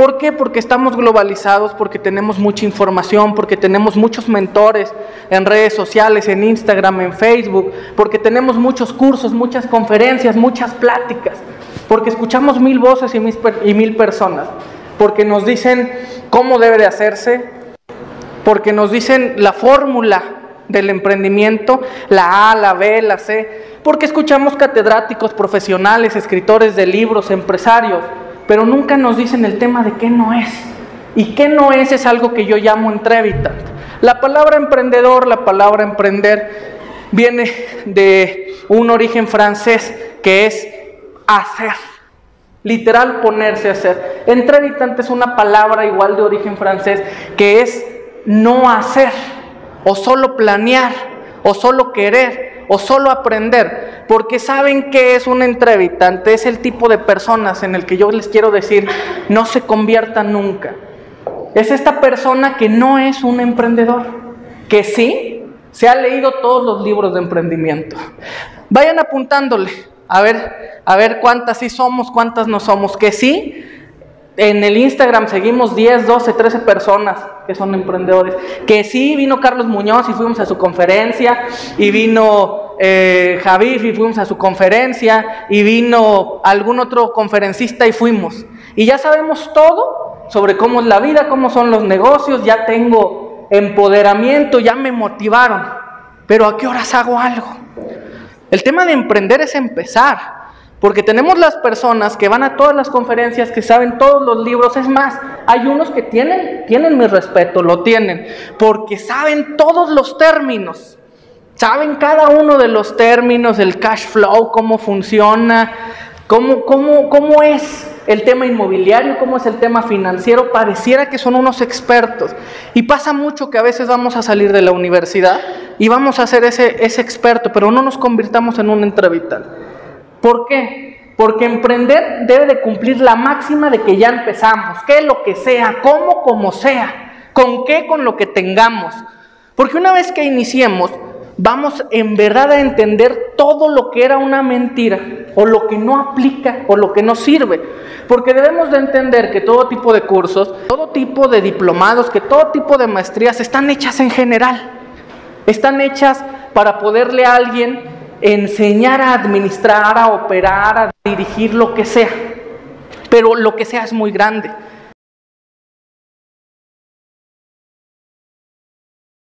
¿Por qué? Porque estamos globalizados, porque tenemos mucha información, porque tenemos muchos mentores en redes sociales, en Instagram, en Facebook, porque tenemos muchos cursos, muchas conferencias, muchas pláticas, porque escuchamos mil voces y mil, personas, porque nos dicen cómo debe de hacerse, porque nos dicen la fórmula del emprendimiento, la A, la B, la C, porque escuchamos catedráticos, profesionales, escritores de libros, empresarios, pero nunca nos dicen el tema de qué no es. Y qué no es es algo que yo llamo entrevitant. La palabra emprendedor, la palabra emprender, viene de un origen francés que es hacer. Literal ponerse a hacer. Entrevitant es una palabra igual de origen francés que es no hacer o solo planear o solo querer o solo aprender, porque saben que es un entrevistante, es el tipo de personas en el que yo les quiero decir, no se convierta nunca. Es esta persona que no es un emprendedor, que sí se ha leído todos los libros de emprendimiento. Vayan apuntándole, a ver, a ver cuántas sí somos, cuántas no somos, que sí en el Instagram seguimos 10, 12, 13 personas que son emprendedores. Que sí vino Carlos Muñoz y fuimos a su conferencia, y vino eh, y fuimos a su conferencia, y vino algún otro conferencista y fuimos. Y ya sabemos todo sobre cómo es la vida, cómo son los negocios, ya tengo empoderamiento, ya me motivaron. Pero ¿a qué horas hago algo? El tema de emprender es empezar. Porque tenemos las personas que van a todas las conferencias, que saben todos los libros. Es más, hay unos que tienen, tienen mi respeto, lo tienen, porque saben todos los términos. Saben cada uno de los términos, el cash flow, cómo funciona, cómo, cómo, cómo es el tema inmobiliario, cómo es el tema financiero. Pareciera que son unos expertos. Y pasa mucho que a veces vamos a salir de la universidad y vamos a ser ese, ese experto, pero no nos convirtamos en un entrevital. ¿Por qué? Porque emprender debe de cumplir la máxima de que ya empezamos, que lo que sea, cómo como sea, con qué con lo que tengamos. Porque una vez que iniciemos, vamos en verdad a entender todo lo que era una mentira o lo que no aplica o lo que no sirve. Porque debemos de entender que todo tipo de cursos, todo tipo de diplomados, que todo tipo de maestrías están hechas en general. Están hechas para poderle a alguien enseñar a administrar, a operar, a dirigir lo que sea. Pero lo que sea es muy grande.